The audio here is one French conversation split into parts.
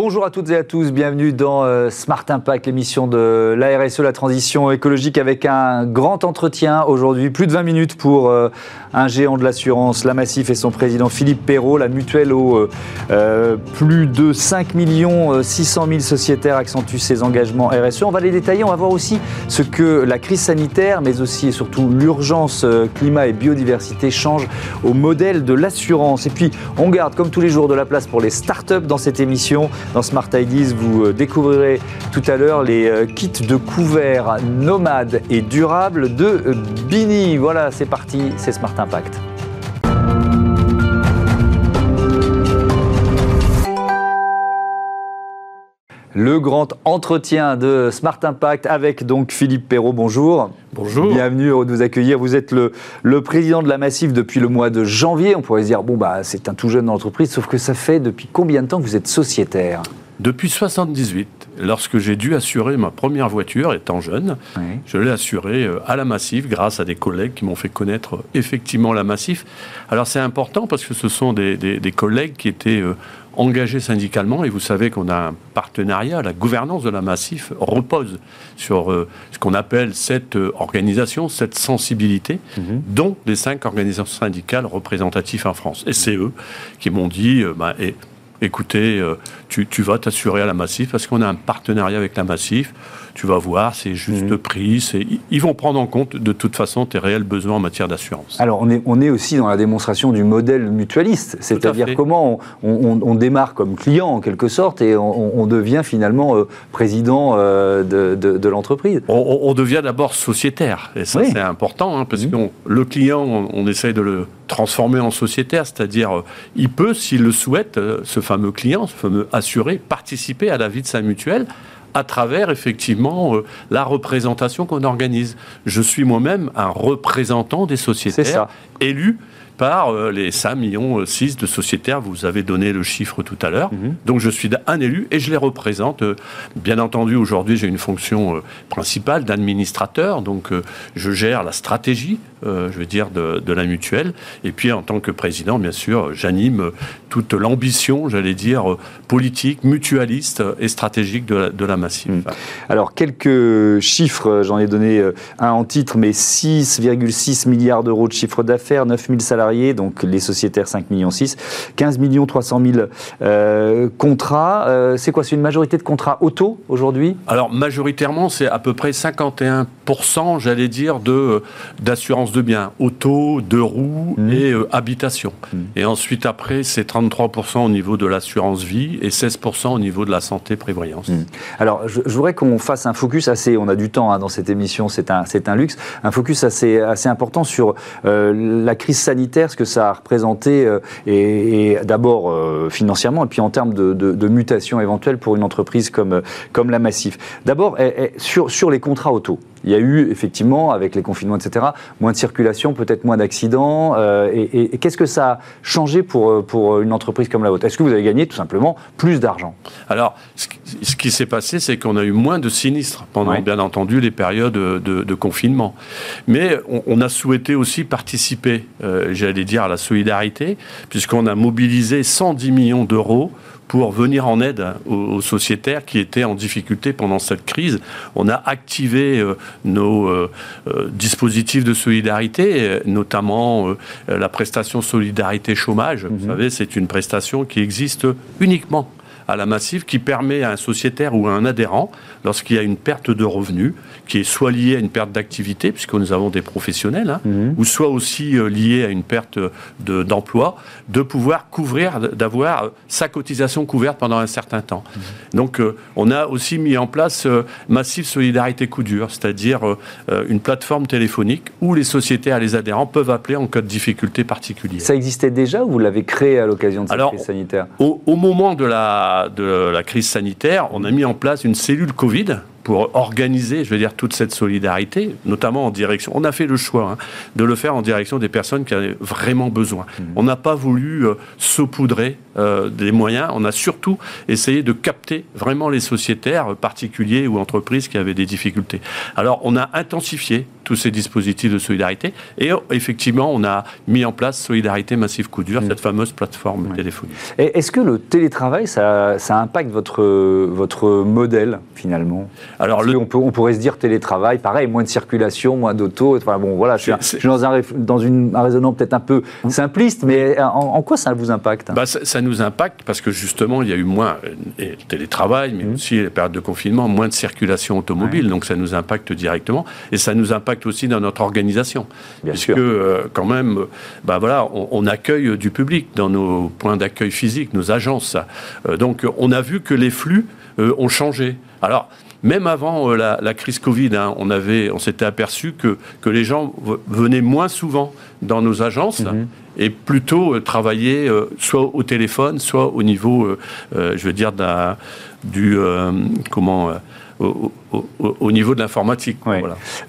Bonjour à toutes et à tous, bienvenue dans euh, Smart Impact, l'émission de la RSE, la transition écologique, avec un grand entretien aujourd'hui, plus de 20 minutes pour euh, un géant de l'assurance, la Massif et son président Philippe Perrault, la mutuelle aux euh, plus de 5 millions 600 000 sociétaires accentue ses engagements RSE. On va les détailler, on va voir aussi ce que la crise sanitaire, mais aussi et surtout l'urgence climat et biodiversité changent au modèle de l'assurance. Et puis, on garde comme tous les jours de la place pour les startups dans cette émission. Dans Smart Ideas, vous euh, découvrirez tout à l'heure les euh, kits de couverts nomades et durables de euh, Bini. Voilà, c'est parti, c'est Smart Impact. Le grand entretien de Smart Impact avec donc Philippe Perrault. Bonjour. Bonjour. Bienvenue, heureux de vous accueillir. Vous êtes le, le président de la Massif depuis le mois de janvier. On pourrait se dire, bon, bah, c'est un tout jeune entreprise, sauf que ça fait depuis combien de temps que vous êtes sociétaire? Depuis 78, lorsque j'ai dû assurer ma première voiture, étant jeune, je l'ai assurée euh, à la Massif grâce à des collègues qui m'ont fait connaître euh, effectivement la Massif. Alors c'est important parce que ce sont des, des collègues qui étaient euh, engagé syndicalement, et vous savez qu'on a un partenariat, la gouvernance de la Massif repose sur ce qu'on appelle cette organisation, cette sensibilité, mhm. dont les cinq organisations syndicales représentatives en France. Et c'est eux qui m'ont dit, bah, écoutez, tu, tu vas t'assurer à la Massif parce qu'on a un partenariat avec la Massif tu vas voir, c'est juste mhm. prix. Ils vont prendre en compte de toute façon tes réels besoins en matière d'assurance. Alors on est, on est aussi dans la démonstration du modèle mutualiste, c'est-à-dire comment on, démarre comme client en quelque sorte et on, devient finalement euh, président euh, de, l'entreprise. On, devient d'abord sociétaire, et ça c'est important, hein, parce mhm. que le client, on, essaye de le transformer en sociétaire, c'est-à-dire euh, il peut, s'il le souhaite, ce fameux client, ce fameux assuré, participer à la vie de sa mutuelle à travers effectivement euh, la représentation qu'on organise. Je suis moi-même un représentant des sociétaires élus par euh, les 5 millions 6 euh, de sociétaires. Vous avez donné le chiffre tout à l'heure. Mhm. Donc je suis un élu et je les représente. Bien entendu, aujourd'hui, j'ai une fonction principale d'administrateur. Donc je gère la stratégie euh, je veux dire, de, la mutuelle. Et puis, en tant que président, bien sûr, j'anime toute l'ambition, j'allais dire, politique, mutualiste et stratégique de la, de la Massif. Hmm. Alors, quelques chiffres, j'en ai donné euh, un en titre, mais 6,6 milliards d'euros de chiffre d'affaires, 9 000 salariés, donc les sociétaires 5 millions 6, 15 millions 300 000 contrats. c'est quoi C'est une majorité de contrats auto aujourd'hui? Alors, majoritairement, c'est à peu près 51%, j'allais dire, d'assurance de biens, auto, deux roues mmh. et euh, habitation. Mmh. Et ensuite, après, c'est 33% au niveau de l'assurance vie et 16% au niveau de la santé prévoyance. Mmh. Alors, je, voudrais qu'on fasse un focus assez, on a du temps hein, dans cette émission, c'est un, un luxe, un focus assez, assez important sur euh, la crise sanitaire, ce que ça a représenté, euh, et, d'abord financièrement, et puis en termes de, de, mutation éventuelle pour une entreprise comme, comme la Massif. D'abord, eh, eh, sur, sur les contrats auto. Il y a eu effectivement, avec les confinements, etc., moins de circulation, peut-être moins d'accidents. Euh, et, qu'est-ce que ça a changé pour, euh, pour une entreprise comme la vôtre? Est-ce que vous avez gagné tout simplement plus d'argent? Alors, ce qui s'est passé, c'est qu'on a eu moins de sinistres pendant, bien entendu, les périodes de, confinement. Mais on, a souhaité aussi participer, euh, j'allais dire, à la solidarité, puisqu'on a mobilisé 110 millions d'euros pour venir en aide aux, sociétaires qui étaient en difficulté pendant cette crise. On a activé euh, nos euh, euh, dispositifs de solidarité, notamment la prestation solidarité chômage. Vous mhm. savez, c'est une prestation qui existe uniquement à la massive qui permet à un sociétaire ou à un adhérent, lorsqu'il y a une perte de revenus, qui est soit liée à une perte d'activité, puisque nous avons des professionnels, hein, mhm. ou soit aussi euh, liée à une perte d'emploi, de, pouvoir couvrir, d'avoir sa cotisation couverte pendant un certain temps. Mhm. Donc euh, on a aussi mis en place euh, Massive Solidarité Coup dur, c'est-à-dire une plateforme téléphonique où les sociétaires et les adhérents peuvent appeler en cas de difficulté particulière. Ça existait déjà ou vous l'avez créé à l'occasion de cette crise sanitaire? au, au moment de la de la crise sanitaire, on a mis en place une cellule Covid pour organiser, je veux dire, toute cette solidarité, notamment en direction. On a fait le choix hein, de le faire en direction des personnes qui avaient vraiment besoin. Mmh. On n'a pas voulu euh, saupoudrer euh, des moyens. On a surtout essayé de capter vraiment les sociétaires, particuliers ou entreprises qui avaient des difficultés. Alors, on a intensifié tous ces dispositifs de solidarité. Et effectivement, on a mis en place Solidarité Massive Coup dur, mm. cette fameuse plateforme téléphonique. Est-ce que le télétravail, ça, ça impacte votre, votre modèle finalement? Alors, on, peut, on, pourrait se dire télétravail, pareil, moins de circulation, moins d'auto. Enfin bon, voilà, je suis, dans, un, dans une, un raisonnement peut-être un peu simpliste, mais en, quoi ça vous impacte? Bah, ça, nous impacte parce que justement, il y a eu moins de télétravail, mais mm. aussi les périodes de confinement, moins de circulation automobile, donc ça nous impacte directement et ça nous impacte aussi dans notre organisation, Bien puisque euh, quand même, bah voilà, on, accueille du public dans nos points d'accueil physiques, nos agences. Euh, donc on a vu que les flux euh, ont changé. Alors même avant la, crise Covid, hein, on, avait, on s'était aperçu que, que les gens venaient moins souvent dans nos agences mm-hmm. et plutôt travailler soit au téléphone, soit au niveau, je veux dire, du comment au, niveau de l'informatique.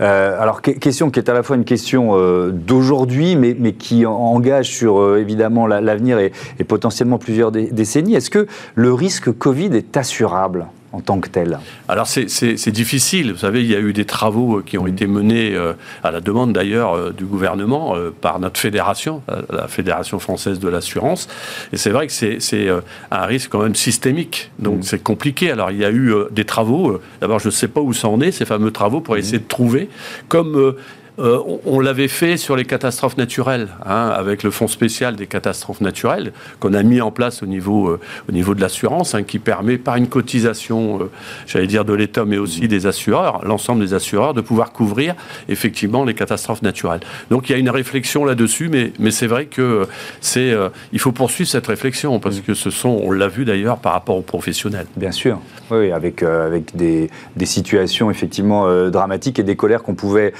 Euh, alors, question qui est à la fois une question euh, d'aujourd'hui, mais, mais, qui engage sur euh, évidemment l'avenir et, et, potentiellement plusieurs décennies. Est-ce que le risque Covid est assurable? En tant que tel Alors c'est difficile. Vous savez, il y a eu des travaux euh, qui ont été menés euh, à la demande d'ailleurs euh, du gouvernement par notre fédération, la Fédération française de l'assurance. Et c'est vrai que c'est un risque quand même systémique. Donc mmh. c'est compliqué. Alors il y a eu des travaux. D'abord, je ne sais pas où ça en est, ces fameux travaux, pour mmh. essayer de trouver, comme euh, on, l'avait fait sur les catastrophes naturelles, hein, avec le fonds spécial des catastrophes naturelles qu'on a mis en place au niveau, euh, au niveau de l'assurance, hein, qui permet par une cotisation, euh, j'allais dire de l'État, mais aussi des assureurs, l'ensemble des assureurs, de pouvoir couvrir effectivement les catastrophes naturelles. Donc il y a une réflexion là-dessus, mais, mais c'est vrai que c'est, il faut poursuivre cette réflexion parce que ce sont, on l'a vu d'ailleurs par rapport aux professionnels. Bien sûr, oui, avec, avec des, des situations effectivement dramatiques et des colères qu'on pouvait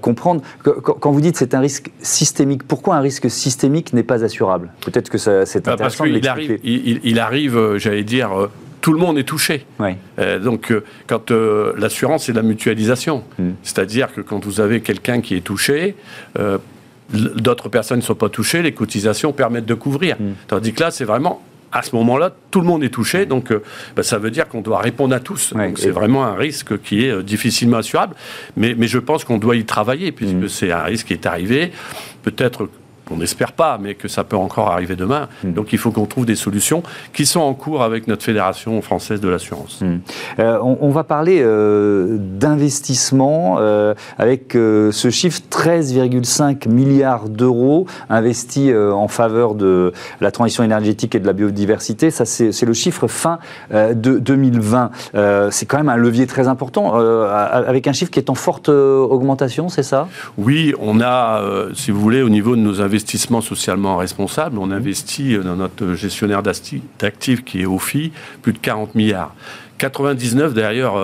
comprendre quand vous dites c'est un risque systémique, pourquoi un risque systémique n'est pas assurable? Peut-être que c'est bah, intéressant Parce arrive, il, arrive, euh, j'allais dire, euh, tout le monde est touché. Euh, donc, quand l'assurance, c'est la mutualisation. Hmm. C'est-à-dire que quand vous avez quelqu'un qui est touché, d'autres personnes ne sont pas touchées, les cotisations permettent de couvrir. Hmm. Tandis que là, c'est vraiment à ce moment-là, tout le monde est touché, donc euh, bah, ça veut dire qu'on doit répondre à tous. c'est vraiment un risque qui est euh, difficilement assurable, mais, mais je pense qu'on doit y travailler, puisque mmh. c'est un risque qui est arrivé. Peut-être on n'espère pas, mais que ça peut encore arriver demain. Hmm. Donc il faut qu'on trouve des solutions qui sont en cours avec notre Fédération française de l'assurance. Hmm. Euh, on, va parler euh, d'investissement euh, avec ce chiffre 13,5 milliards d'euros investis en faveur de la transition énergétique et de la biodiversité. Ça, c'est le chiffre fin de 2020. c'est quand même un levier très important, avec un chiffre qui est en forte augmentation, c'est ça? Oui, on a, si vous voulez, au niveau de nos investissements, investissement socialement responsable. On investit dans notre gestionnaire d'actifs qui est OFI plus de 40 milliards. 99 d'ailleurs,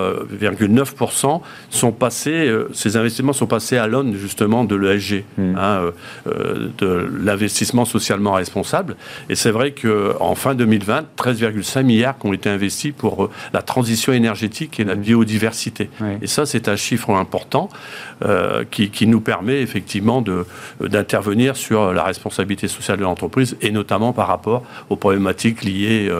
9% sont passés, euh, ces investissements sont passés à l'aune justement de l'ESG, hmm. hein, euh, euh, de l'investissement socialement responsable. Et c'est vrai qu'en fin 2020, 13,5 milliards qui ont été investis pour la transition énergétique et la hmm. biodiversité. Et ça, c'est un chiffre important qui, qui, nous permet effectivement d'intervenir sur la responsabilité sociale de l'entreprise et notamment par rapport aux problématiques liées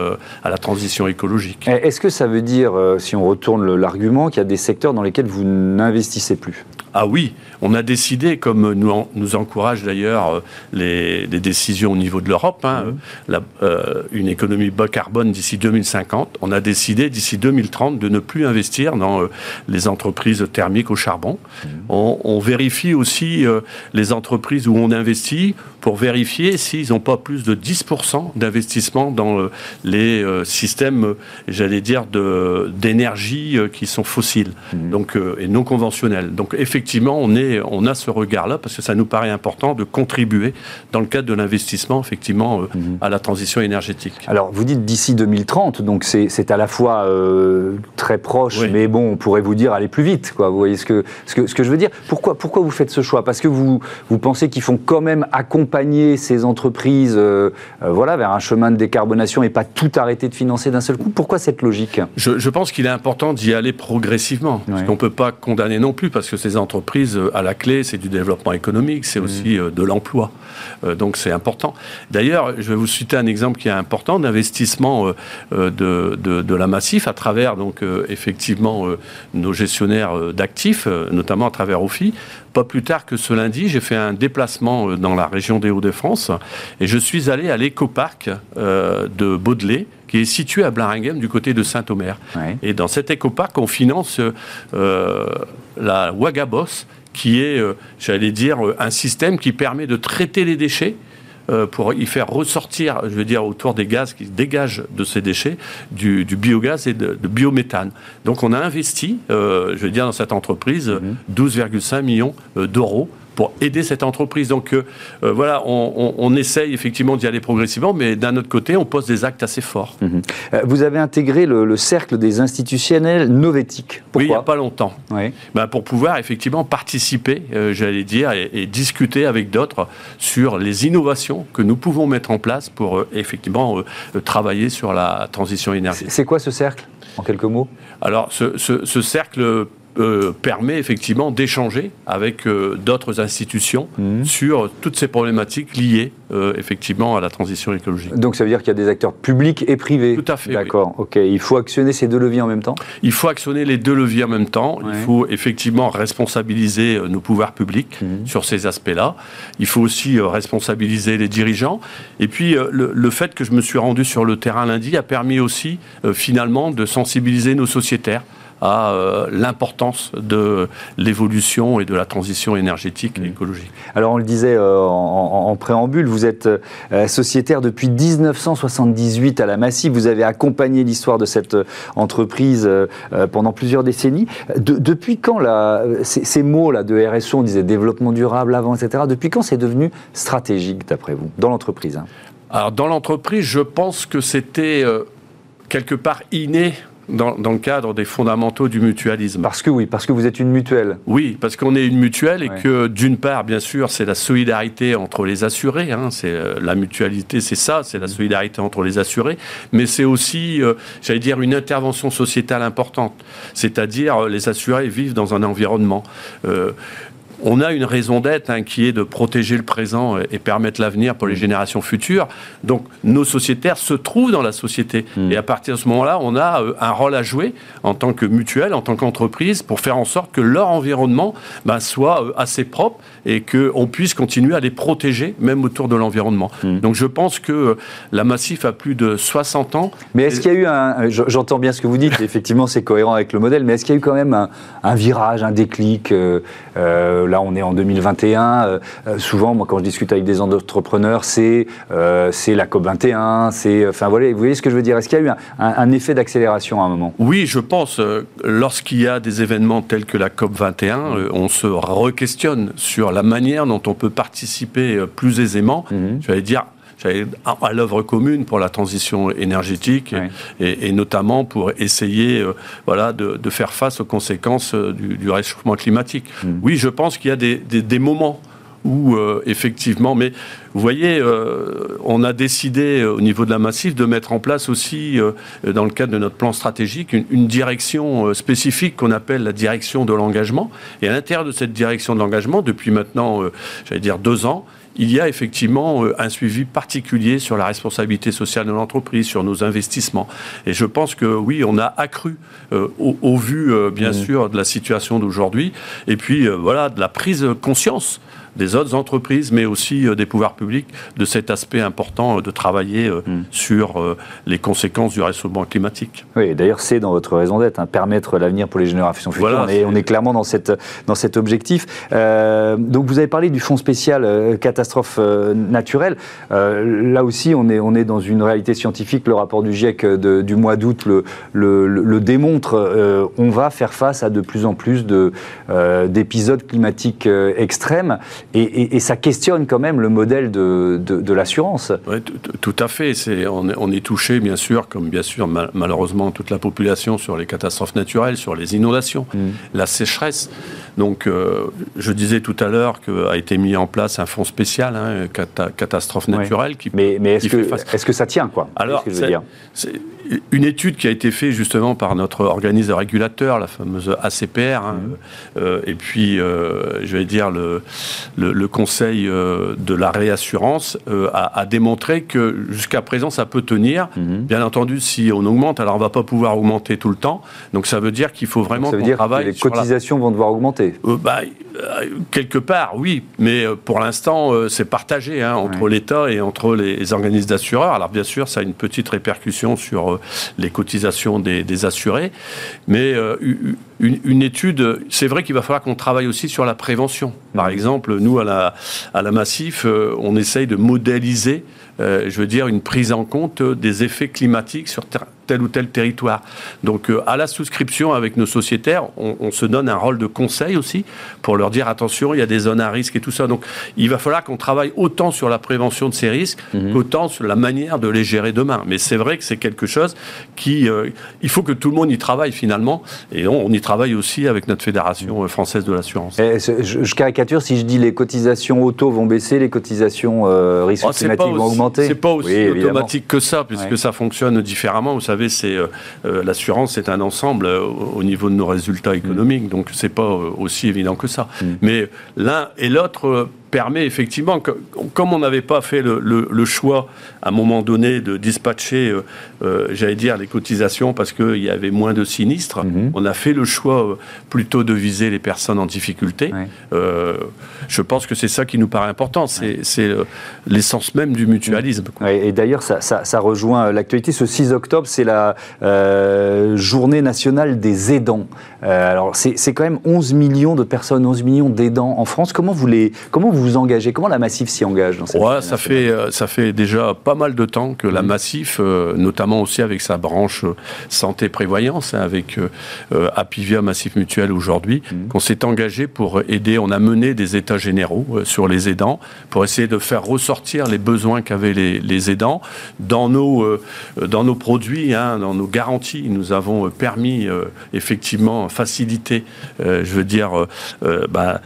à la transition écologique. Est-ce que ça veut dire euh, si on retourne l'argument, qu'il y a des secteurs dans lesquels vous n'investissez plus ah oui, on a décidé, comme nous, nous encouragent d'ailleurs euh, les, décisions au niveau de l'Europe, hein, mmh. euh, une économie bas carbone d'ici 2050, on a décidé d'ici 2030 de ne plus investir dans les entreprises thermiques au charbon. Mmh. On, vérifie aussi les entreprises où on investit pour vérifier s'ils n'ont pas plus de 10% d'investissement dans les systèmes, j'allais dire, d'énergie qui sont fossiles mmh. donc, et non conventionnels. Donc effectivement, effectivement, on, est, on a ce regard-là parce que ça nous paraît important de contribuer dans le cadre de l'investissement, effectivement, euh, mhm. à la transition énergétique. Alors, vous dites d'ici 2030, donc c'est à la fois euh, très proche, mais bon, on pourrait vous dire aller plus vite, quoi. Vous voyez ce que, ce que, ce que je veux dire? Pourquoi, pourquoi vous faites ce choix? Parce que vous, vous pensez qu'il faut quand même accompagner ces entreprises euh, voilà, vers un chemin de décarbonation et pas tout arrêter de financer d'un seul coup? Pourquoi cette logique? Je, je, pense qu'il est important d'y aller progressivement. Parce qu'on ne peut pas condamner non plus, parce que ces entreprises entreprise, à la clé, c'est du développement économique, c'est mmh. aussi de l'emploi. donc c'est important. D'ailleurs, je vais vous citer un exemple qui est important d'investissement de, de, de, la Massif à travers, donc, effectivement, nos gestionnaires d'actifs, notamment à travers OFI. Pas plus tard que ce lundi, j'ai fait un déplacement euh, dans la région des Hauts-de-France et je suis allé à l'écoparc euh, de Baudelais qui est situé à Blaringhem du côté de Saint-Omer. Et dans cet écoparc, on finance euh, la Wagabos, qui est, j'allais dire, un système qui permet de traiter les déchets euh, pour y faire ressortir, je veux dire, autour des gaz qui dégagent de ces déchets, du, biogaz et de, biométhane. Donc on a investi, euh, je veux dire, dans cette entreprise, 12,5 mhm. millions euh, d'euros pour aider cette entreprise. Donc euh, euh, voilà, on, essaye effectivement d'y aller progressivement, mais d'un autre côté, on pose des actes assez forts. Mhm. Euh, vous avez intégré le, cercle des institutionnels novétiques. Pourquoi oui, il n'y a pas longtemps. Oui. Ben, pour pouvoir effectivement participer, j'allais dire, et, discuter avec d'autres sur les innovations que nous pouvons mettre en place pour effectivement travailler sur la transition énergétique. C'est quoi ce cercle, en quelques mots? Alors, ce, ce cercle euh, permet effectivement d'échanger avec euh, d'autres institutions mhm. sur toutes ces problématiques liées euh, effectivement à la transition écologique. Donc ça veut dire qu'il y a des acteurs publics et privés. Tout à fait. D'accord. Ok. Il faut actionner ces deux leviers en même temps? Il faut actionner les deux leviers en même temps. Il faut effectivement responsabiliser nos pouvoirs publics mhm. sur ces aspects-là. Il faut aussi responsabiliser les dirigeants. Et puis le, le, fait que je me suis rendu sur le terrain lundi a permis aussi finalement de sensibiliser nos sociétaires à euh, l'importance de l'évolution et de la transition énergétique et mmh. écologique. Alors on le disait euh, en, préambule, vous êtes euh, sociétaire depuis 1978 à la Massif, vous avez accompagné l'histoire de cette entreprise pendant plusieurs décennies. depuis quand ces, mots-là de RSO, on disait développement durable avant, etc., depuis quand c'est devenu stratégique d'après vous, dans l'entreprise hein? Alors dans l'entreprise, je pense que c'était quelque part inné dans, le cadre des fondamentaux du mutualisme. Parce que oui, parce que vous êtes une mutuelle. Oui, parce qu'on est une mutuelle et que d'une part, bien sûr, c'est la solidarité entre les assurés. Hein, c'est euh, la mutualité, c'est ça, c'est la solidarité entre les assurés. Mais c'est aussi, euh, j'allais dire, une intervention sociétale importante. C'est-à-dire, euh, les assurés vivent dans un environnement on a une raison d'être hein, qui est de protéger le présent et permettre l'avenir pour les mm. générations futures. Donc nos sociétaires se trouvent dans la société. Mm. Et à partir de ce moment-là, on a euh, un rôle à jouer en tant que mutuelle, en tant qu'entreprise, pour faire en sorte que leur environnement ben, soit euh, assez propre et qu'on puisse continuer à les protéger, même autour de l'environnement. Mm. Donc je pense que euh, la Massif a plus de 60 ans. Mais est-ce qu'il y a eu un... J'entends bien ce que vous dites, effectivement c'est cohérent avec le modèle, mais est-ce qu'il y a eu quand même un, virage, un déclic là, on est en 2021. Euh, euh, souvent, moi, quand je discute avec des entrepreneurs, c'est euh, c'est la COP 21. C'est, enfin, voilà, vous voyez ce que je veux dire? Est-ce qu'il y a eu un, effet d'accélération à un moment? Oui, je pense. lorsqu'il y a des événements tels que la COP 21, on se re-questionne sur la manière dont on peut participer plus aisément. Mhm. Je vais dire à l'œuvre commune pour la transition énergétique et, notamment pour essayer euh, voilà, de, faire face aux conséquences euh, du, réchauffement climatique. Mm. Oui, je pense qu'il y a des, moments où euh, effectivement, mais vous voyez, on a décidé au niveau de la Massif de mettre en place aussi, dans le cadre de notre plan stratégique, une, une direction spécifique qu'on appelle la direction de l'engagement. Et à l'intérieur de cette direction de l'engagement, depuis maintenant, j'allais dire deux ans, il y a effectivement euh, un suivi particulier sur la responsabilité sociale de l'entreprise, sur nos investissements. Et je pense que oui, on a accru euh, au, vu, euh, bien mmh. sûr, de la situation d'aujourd'hui, et puis voilà, de la prise de conscience des autres entreprises, mais aussi euh, des pouvoirs publics, de cet aspect important euh, de travailler euh, hmm. sur les conséquences du réchauffement climatique. Oui, d'ailleurs, c'est dans votre raison d'être, hein, permettre l'avenir pour les générations futures. Voilà, on, est, clairement dans, cette, dans cet objectif. donc, vous avez parlé du fonds spécial catastrophe naturelle. là aussi, on est, on est dans une réalité scientifique. Le rapport du GIEC du mois d'août le, le, démontre. on va faire face à de plus en plus d'épisodes climatiques extrêmes et, ça questionne quand même le modèle de, l'assurance. Oui, tout à fait. on, est touché, bien sûr, comme bien sûr malheureusement toute la population, sur les catastrophes naturelles, sur les inondations, mm. la sécheresse. Donc, euh, je disais tout à l'heure qu'a été mis en place un fonds spécial hein, catastrophe naturelle. Qui, mais, mais est-ce que, est que, ça tient quoi? Alors, c'est une étude qui a été faite justement par notre organisme régulateur, la fameuse ACPR, hein, mhm. euh, et puis, euh, je vais dire, le, le, Conseil euh, de la réassurance a, a, démontré que jusqu'à présent, ça peut tenir. Mhm. Bien entendu, si on augmente, alors on ne va pas pouvoir augmenter tout le temps. Donc ça veut dire qu'il faut vraiment qu'on travaille. Que les cotisations vont devoir augmenter. Bah, quelque part, oui, mais pour l'instant, c'est partagé hein, entre l'État et entre les, organismes d'assureurs. Alors bien sûr, ça a une petite répercussion sur les cotisations des, assurés. Mais euh, une, étude, c'est vrai qu'il va falloir qu'on travaille aussi sur la prévention. Par exemple, nous, à la, à la Massif, euh, on essaye de modéliser, euh, je veux dire, une prise en compte des effets climatiques sur tel ou tel territoire. Donc euh, à la souscription avec nos sociétaires, on, se donne un rôle de conseil aussi pour leur dire attention, il y a des zones à risque et tout ça. Donc il va falloir qu'on travaille autant sur la prévention de ces risques mhm. qu'autant sur la manière de les gérer demain. Mais c'est vrai que c'est quelque chose qui... Euh, il faut que tout le monde y travaille finalement. Et on, y travaille aussi avec notre Fédération euh, française de l'assurance. Je, caricature si je dis les cotisations auto vont baisser, les cotisations risques oh, climatiques vont augmenter. C'est pas aussi automatique que ça, puisque ça fonctionne différemment. Vous savez, c'est euh, euh, l'assurance, c'est un ensemble euh, au niveau de nos résultats économiques, donc c'est pas aussi évident que ça. Mm. Mais l'un et l'autre permet effectivement, comme on n'avait pas fait le, choix à un moment donné de dispatcher, euh, euh, j'allais dire, les cotisations parce qu'il y avait moins de sinistres, mhm. on a fait le choix euh, plutôt de viser les personnes en difficulté. je pense que c'est ça qui nous paraît important, c'est l'essence même du mutualisme. et d'ailleurs, ça, rejoint l'actualité. Ce 6 octobre, c'est la journée nationale des aidants. alors, c'est quand même 11 millions de personnes, 11 millions d'aidants en France. Comment vous les, comment vous vous engagez Comment la Massif s'y engage dans cette ouais, ça fait, euh, ça fait déjà pas mal de temps que la mmh. Massif, euh, notamment aussi avec sa branche euh, santé-prévoyance, hein, avec Apivia Massif Mutuel aujourd'hui, mmh. qu'on s'est engagé pour aider. On a mené des états généraux sur les aidants pour essayer de faire ressortir les besoins qu'avaient les, aidants. Dans nos, dans nos produits, hein, dans nos garanties, nous avons permis effectivement faciliter, je veux dire, bah,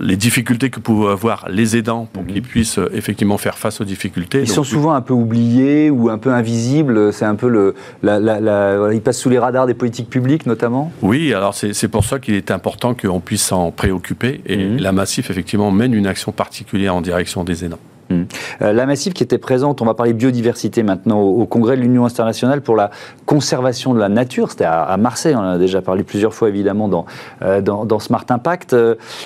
les difficultés que pouvaient avoir les aidants pour mhm. qu'ils puissent euh, effectivement faire face aux difficultés. Ils sont souvent un peu oubliés ou un peu invisibles. C'est un peu le, ils passent sous les radars des politiques publiques notamment. Oui, alors c'est pour ça qu'il est important qu'on puisse s'en préoccuper. Et mhm. la Massif effectivement mène une action particulière en direction des aidants. Mhm. Euh, la Massif qui était présente, on va parler biodiversité maintenant, au, congrès de l'Union internationale pour la conservation de la nature. C'était à, Marseille, on en a déjà parlé plusieurs fois évidemment dans, euh, Smart Impact.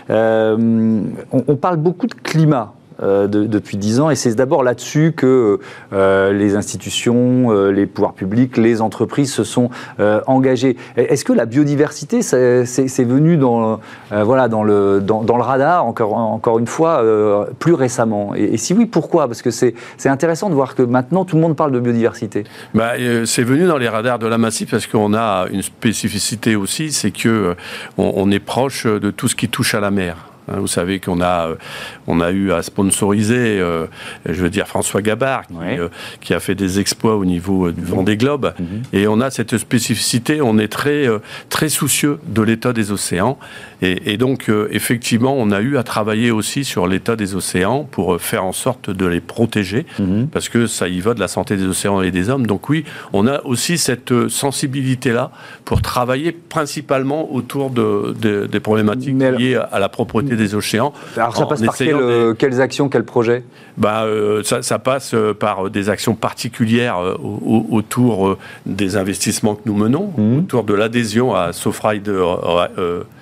on, on, parle beaucoup de climat euh, depuis dix ans. Et c'est d'abord là-dessus que euh, les institutions, euh, les pouvoirs publics, les entreprises se sont engagés. Est-ce que la biodiversité, c'est venu dans, voilà, dans, le, dans, le radar, encore, encore une fois, plus récemment? Et, si oui, pourquoi? Parce que c'est intéressant de voir que maintenant, tout le monde parle de biodiversité. Bah, c'est venu dans les radars de la Massif parce qu'on a une spécificité aussi, c'est que on est proche de tout ce qui touche à la mer. Hein, vous savez qu'on a, euh, on a eu à sponsoriser, euh, je veux dire, François Gabard, euh, qui, a fait des exploits au niveau du Vendée Globe. Mhm. Et on a cette spécificité, on est très, très soucieux de l'état des océans. Et, donc, effectivement, on a eu à travailler aussi sur l'état des océans pour faire en sorte de les protéger, mhm. parce que ça y va de la santé des océans et des hommes. Donc oui, on a aussi cette sensibilité-là pour travailler principalement autour de, des problématiques liées à la propreté des océans. Alors ça passe par quelles actions, quels projets? Bah, euh, ça, passe euh, par des actions particulières euh, autour des investissements que nous menons, mhm. autour de l'adhésion à Surfrider.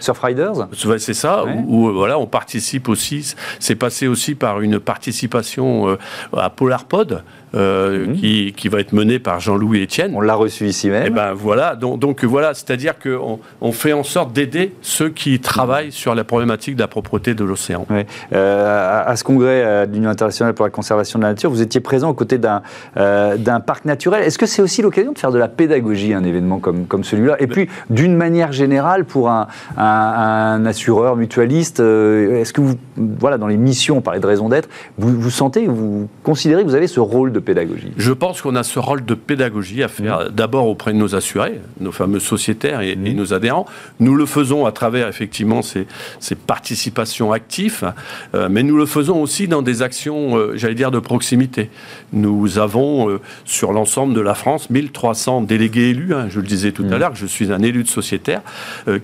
Surfriders C'est ça, où, voilà, on participe aussi, c'est passé aussi par une participation à PolarPod. Euh, mhm. qui, qui, va être mené par Jean-Louis Etienne. On l'a reçu ici même. Et eh ben voilà, donc, donc voilà, c'est-à-dire qu'on on fait en sorte d'aider ceux qui travaillent sur la problématique de la propreté de l'océan. Euh, à, ce congrès euh, de l'Union internationale pour la conservation de la nature, vous étiez présent aux côtés d'un d'un parc naturel. Est-ce que c'est aussi l'occasion de faire de la pédagogie, un événement comme, comme celui-là? Et puis, d'une manière générale, pour un, un, assureur mutualiste, est-ce que vous, voilà, dans les missions, on parlait de raison d'être, vous, vous sentez, vous considérez que vous avez ce rôle de pédagogie Je pense qu'on a ce rôle de pédagogie à faire mmh. d'abord auprès de nos assurés, nos fameux sociétaires et, mmh. nos adhérents. Nous le faisons à travers effectivement ces, participations actives, euh, mais nous le faisons aussi dans des actions, euh, j'allais dire, de proximité. Nous avons euh, sur l'ensemble de la France 1300 délégués élus, hein, je le disais tout à mmh. l'heure, je suis un élu de sociétaire,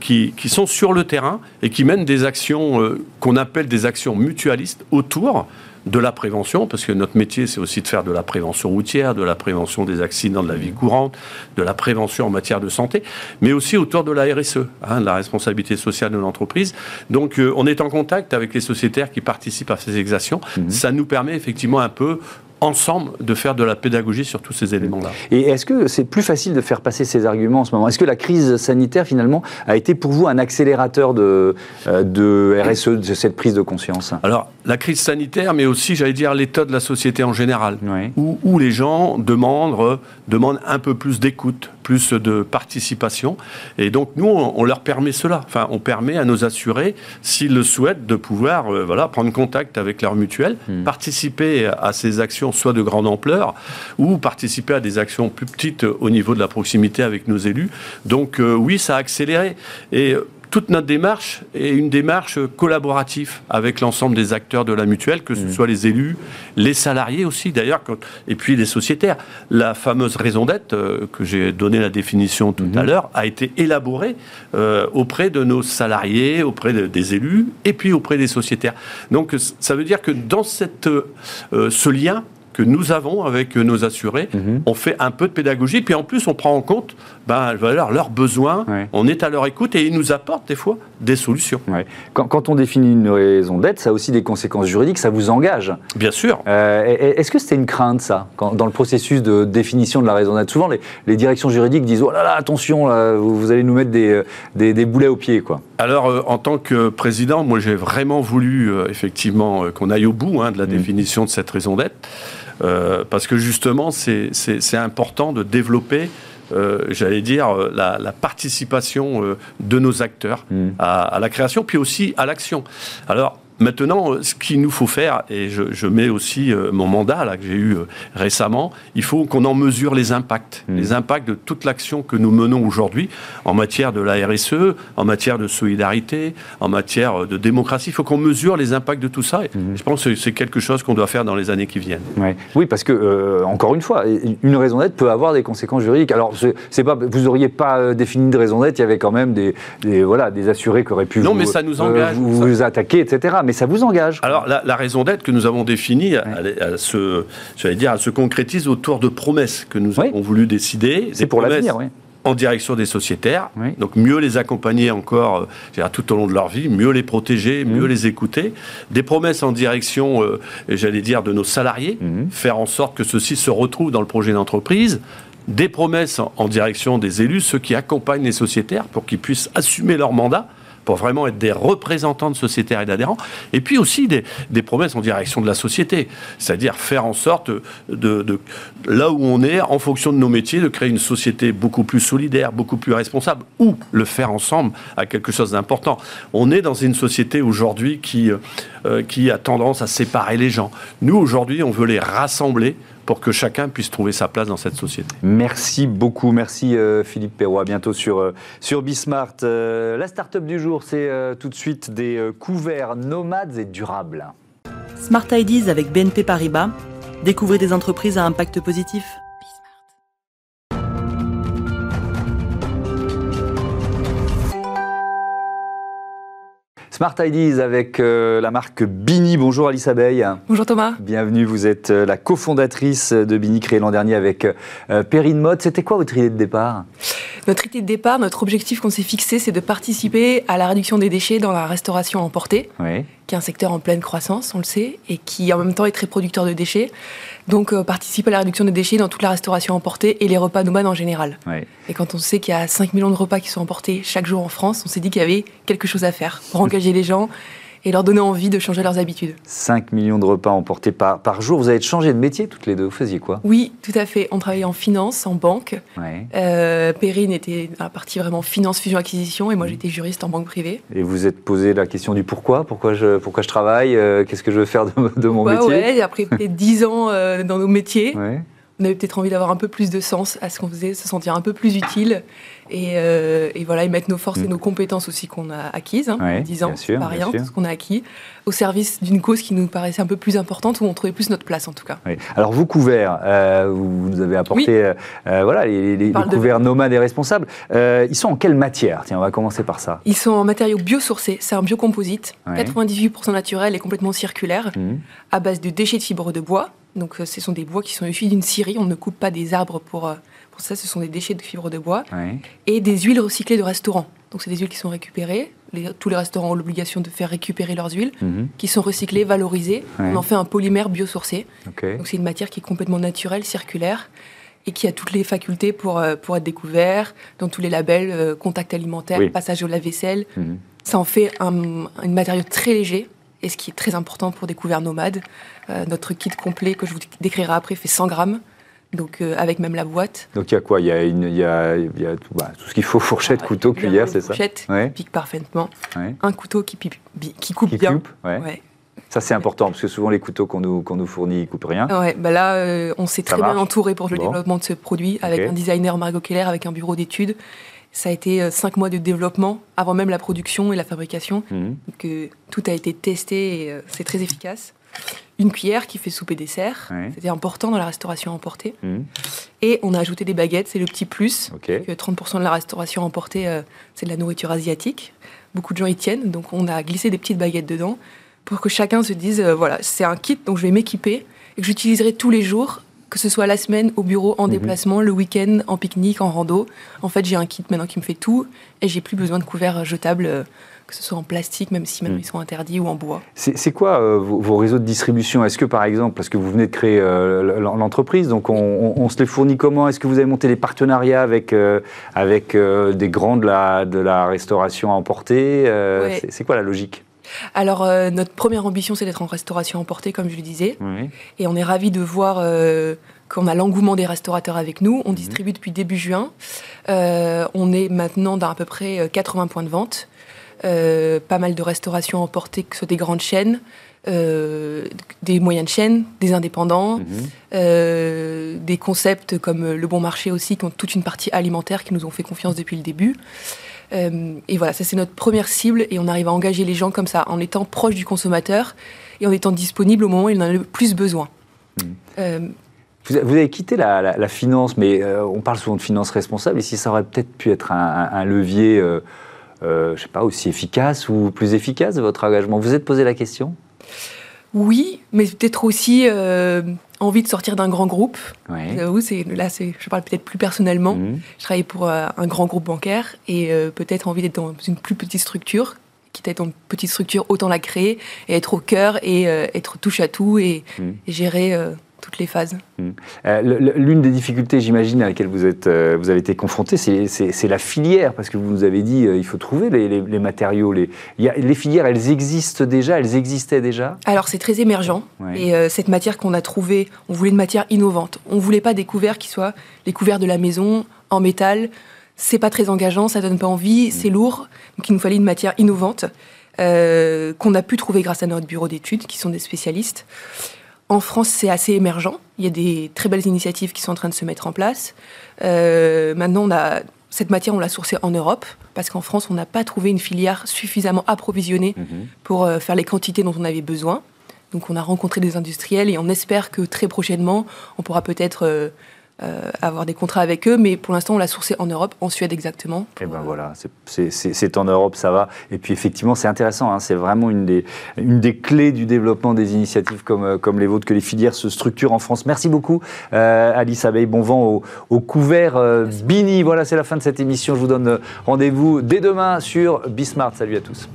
qui, qui, sont sur le terrain et qui mènent des actions qu'on appelle des actions mutualistes autour de la prévention, parce que notre métier, c'est aussi de faire de la prévention routière, de la prévention des accidents de la vie courante, de la prévention en matière de santé, mais aussi autour de la RSE, hein, de la responsabilité sociale de l'entreprise. Donc, euh, on est en contact avec les sociétaires qui participent à ces exactions. Mmh. Ça nous permet effectivement un peu ensemble de faire de la pédagogie sur tous ces éléments-là. Et est-ce que c'est plus facile de faire passer ces arguments en ce moment? Est-ce que la crise sanitaire, finalement, a été pour vous un accélérateur de, euh, de RSE, de cette prise de conscience? Alors, la crise sanitaire, mais aussi, j'allais dire, l'état de la société en général, où, où, les gens demandent, demandent un peu plus d'écoute, plus de participation. Et donc, nous, on, leur permet cela. Enfin, on permet à nos assurés, s'ils le souhaitent, de pouvoir euh, voilà, prendre contact avec leur mutuelle, hmm. participer à ces actions, soit de grande ampleur, ou participer à des actions plus petites au niveau de la proximité avec nos élus. Donc, euh, oui, ça a accéléré. Et toute notre démarche est une démarche collaborative avec l'ensemble des acteurs de la mutuelle, que ce mmh. soit les élus, les salariés aussi d'ailleurs, et puis les sociétaires. La fameuse raison d'être, euh, que j'ai donné la définition tout à mmh. l'heure, a été élaborée euh, auprès de nos salariés, auprès des élus, et puis auprès des sociétaires. Donc ça veut dire que dans cette, euh, ce lien, que nous avons avec nos assurés. Mhm. On fait un peu de pédagogie, puis en plus, on prend en compte ben, leurs besoins, on est à leur écoute et ils nous apportent des fois des solutions. Quand, on définit une raison d'être, ça a aussi des conséquences juridiques, ça vous engage. Bien sûr. Euh, est-ce que c'était une crainte, ça, dans le processus de définition de la raison d'être? Souvent, les, directions juridiques disent Oh là là, attention, vous, allez nous mettre des, des, boulets aux pieds. Quoi. Alors, euh, en tant que président, moi, j'ai vraiment voulu, euh, effectivement, qu'on aille au bout hein, de la mmh. définition de cette raison d'être. Euh, parce que justement, c'est important de développer euh, j'allais dire, la, participation euh, de nos acteurs mmh. à, à, la création, puis aussi à l'action. Alors, Maintenant, euh, ce qu'il nous faut faire, et je, mets aussi euh, mon mandat là, que j'ai eu euh, récemment, il faut qu'on en mesure les impacts, mmh. les impacts de toute l'action que nous menons aujourd'hui en matière de la RSE, en matière de solidarité, en matière de démocratie. Il faut qu'on mesure les impacts de tout ça. Et mmh. Je pense que c'est quelque chose qu'on doit faire dans les années qui viennent. Oui, parce que, encore une fois, une raison d'être peut avoir des conséquences juridiques. Alors, c'est pas, vous n'auriez pas défini de raison d'être, il y avait quand même des, voilà, des assurés qui auraient pu non, mais ça nous engage, vous attaquer, etc mais ça vous engage. Alors, la, raison d'être que nous avons définie, elle, se, dire, elle se concrétise autour de promesses que nous avons voulu décider. C'est pour l'avenir, oui en direction des sociétaires. Donc mieux les accompagner encore euh, tout au long de leur vie, mieux les protéger, mmh. mieux les écouter. Des promesses en direction, euh, j'allais dire, de nos salariés, mmh. faire en sorte que ceux-ci se retrouvent dans le projet d'entreprise. Des promesses en direction des élus, ceux qui accompagnent les sociétaires pour qu'ils puissent assumer leur mandat pour vraiment être des représentants de sociétaires et d'adhérents, et puis aussi des, promesses en direction de la société, c'est-à-dire faire en sorte de, là où on est, en fonction de nos métiers, de créer une société beaucoup plus solidaire, beaucoup plus responsable, ou le faire ensemble à quelque chose d'important. On est dans une société aujourd'hui qui, euh, qui a tendance à séparer les gens. Nous, aujourd'hui, on veut les rassembler pour que chacun puisse trouver sa place dans cette société. Merci beaucoup, merci euh, Philippe Perrault. À bientôt sur, euh, sur Bismart. Euh, la start-up du jour, c'est tout de suite des couverts nomades et durables. Smart Ideas avec BNP Paribas. Découvrez des entreprises à impact positif. Smart Ideas avec euh, la marque Bini. Bonjour Alice Abeille. Bonjour Thomas. Bienvenue, vous êtes euh, la cofondatrice de Bini créée l'an dernier avec euh, Perrine Mode. C'était quoi votre idée de départ? Notre idée de départ, notre objectif qu'on s'est fixé, c'est de participer à la réduction des déchets dans la restauration emportée, qui est un secteur en pleine croissance, on le sait, et qui en même temps est très producteur de déchets. Donc euh, participe à la réduction des déchets dans toute la restauration emportée et les repas nomades en général. Et quand on sait qu'il y a 5 millions de repas qui sont emportés chaque jour en France, on s'est dit qu'il y avait quelque chose à faire pour engager les gens et leur donner envie de changer leurs habitudes. 5 millions de repas emportés par, par jour. Vous avez changé de métier toutes les deux. Vous faisiez quoi? Oui, tout à fait. On travaillait en finance, en banque. Euh, Perrine était à la partie vraiment finance, fusion, acquisition, et moi mmh. j'étais juriste en banque privée. Et vous vous êtes posé la question du pourquoi? Pourquoi je, pourquoi je travaille? Euh, Qu'est-ce que je veux faire de, mon métier? Ouais, Après peut-être 10 ans euh, dans nos métiers, on avait peut-être envie d'avoir un peu plus de sens à ce qu'on faisait, se sentir un peu plus utile. Euh, et, voilà, et mettre nos forces et mm. nos compétences aussi qu'on a acquises, hein, en 10 ans, c'est pas rien, ce qu'on a acquis, au service d'une cause qui nous paraissait un peu plus importante, où on trouvait plus notre place en tout cas. Alors vous, couverts, euh, vous nous avez apporté euh, voilà, les, couverts nomades et responsables. ils sont en quelle matière? Tiens, on va commencer par ça. Ils sont en matériaux biosourcés, c'est un biocomposite, 98% naturel et complètement circulaire, mm. à base de déchets de fibres de bois. Donc ce sont des bois qui sont issus d'une scierie, on ne coupe pas des arbres pour pour ça, ce sont des déchets de fibres de bois et des huiles recyclées de restaurants. Donc, c'est des huiles qui sont récupérées. tous les restaurants ont l'obligation de faire récupérer leurs huiles, mhm. qui sont recyclées, valorisées. On en fait un polymère biosourcé. Donc, c'est une matière qui est complètement naturelle, circulaire et qui a toutes les facultés pour, euh, pour être découvert dans tous les labels euh, contact alimentaire, passage au lave-vaisselle. Mhm. Ça en fait un, matériau très léger et ce qui est très important pour des couverts nomades. Euh, notre kit complet que je vous décrirai après fait 100 grammes donc euh, avec même la boîte. Donc il y a quoi? Il y a, une, y a, y a tout, bah, tout, ce qu'il faut, fourchette, ah, couteau, cuillère, c'est ça? Fourchette pique parfaitement. Un couteau qui, qui coupe qui bien. Coupe, ouais. Ça c'est important parce que souvent les couteaux qu'on nous, qu'on nous fournit ils coupent rien. Ouais, bah là euh, on s'est très bien entouré pour le développement de ce produit avec un designer Margot Keller, avec un bureau d'études. Ça a été euh, cinq mois de développement avant même la production et la fabrication. Mhm. que tout a été testé et c'est très efficace une cuillère qui fait souper dessert. C'était important dans la restauration emportée. Mmh. Et on a ajouté des baguettes, c'est le petit plus. 30% de la restauration emportée, euh, c'est de la nourriture asiatique. Beaucoup de gens y tiennent, donc on a glissé des petites baguettes dedans pour que chacun se dise, euh, voilà, c'est un kit, donc je vais m'équiper et que j'utiliserai tous les jours, que ce soit la semaine, au bureau, en mmh. déplacement, le week-end, en pique-nique, en rando. En fait, j'ai un kit maintenant qui me fait tout et j'ai plus besoin de couverts jetables euh, que ce soit en plastique, même si maintenant mm. ils sont interdits, ou en bois. C'est quoi euh, vos, réseaux de distribution? Est-ce que par exemple, parce que vous venez de créer euh, l'entreprise, donc on, se les fournit comment? Est-ce que vous avez monté des partenariats avec, euh, avec des grands de la, de la restauration à emporter C'est quoi la logique? Alors, notre première ambition, c'est d'être en restauration emportée, comme je le disais. Et on est ravis de voir qu'on a l'engouement des restaurateurs avec nous. On mm-hmm. distribue depuis début juin. on est maintenant dans à peu près 80 points de vente. Euh, pas mal de restauration emportée, que ce soit des grandes chaînes, euh, des moyennes chaînes, des indépendants, mhm. euh, des concepts comme le bon marché aussi, qui ont toute une partie alimentaire, qui nous ont fait confiance depuis le début. Et voilà, ça c'est notre première cible, et on arrive à engager les gens comme ça, en étant proche du consommateur et en étant disponible au moment où il en a le plus besoin. Mhm. Vous, avez quitté la, finance, mais on parle souvent de finance responsable. Ici, ça aurait peut-être pu être un levier euh, je ne sais pas, aussi efficace ou plus efficace votre engagement Vous êtes posé la question? Oui, mais peut-être aussi euh, envie de sortir d'un grand groupe. Ouais. Euh, là, je parle peut-être plus personnellement. Mhm. Je travaille pour un grand groupe bancaire et peut-être envie d'être dans une plus petite structure quitte à être dans une petite structure, autant la créer et être au cœur et être touche à tout et, mhm. et gérer toutes les phases. Hmm. Euh, l'une des difficultés, j'imagine, à laquelle vous, êtes, euh, vous avez été confronté, c'est la filière, parce que vous nous avez dit euh, il faut trouver les, matériaux. Les, les, filières, elles existent déjà, elles existaient déjà? Alors c'est très émergent, et cette matière qu'on a trouvée, on voulait une matière innovante. On ne voulait pas des couverts qui soient les couverts de la maison, en métal. C'est pas très engageant, ça donne pas envie, hmm. c'est lourd, donc il nous fallait une matière innovante. qu'on a pu trouver grâce à notre bureau d'études, qui sont des spécialistes. En France, c'est assez émergent. Il y a des très belles initiatives qui sont en train de se mettre en place. Euh, maintenant, on a, cette matière, on l'a sourcée en Europe, parce qu'en France, on n'a pas trouvé une filière suffisamment approvisionnée mhm. pour euh, faire les quantités dont on avait besoin. Donc, on a rencontré des industriels et on espère que très prochainement, on pourra peut-être euh, euh, avoir des contrats avec eux, mais pour l'instant, on l'a sourcé en Europe, en Suède exactement. Et eh ben voilà, c'est en Europe, ça va. Et puis effectivement, c'est intéressant, hein, c'est vraiment une des, une des clés du développement des initiatives comme, euh, comme les vôtres, que les filières se structurent en France. Merci beaucoup, euh, Alice Abeille. Bon vent au, au couvert Bini. Voilà, c'est la fin de cette émission. Je vous donne rendez-vous dès demain sur Bismart. Salut à tous.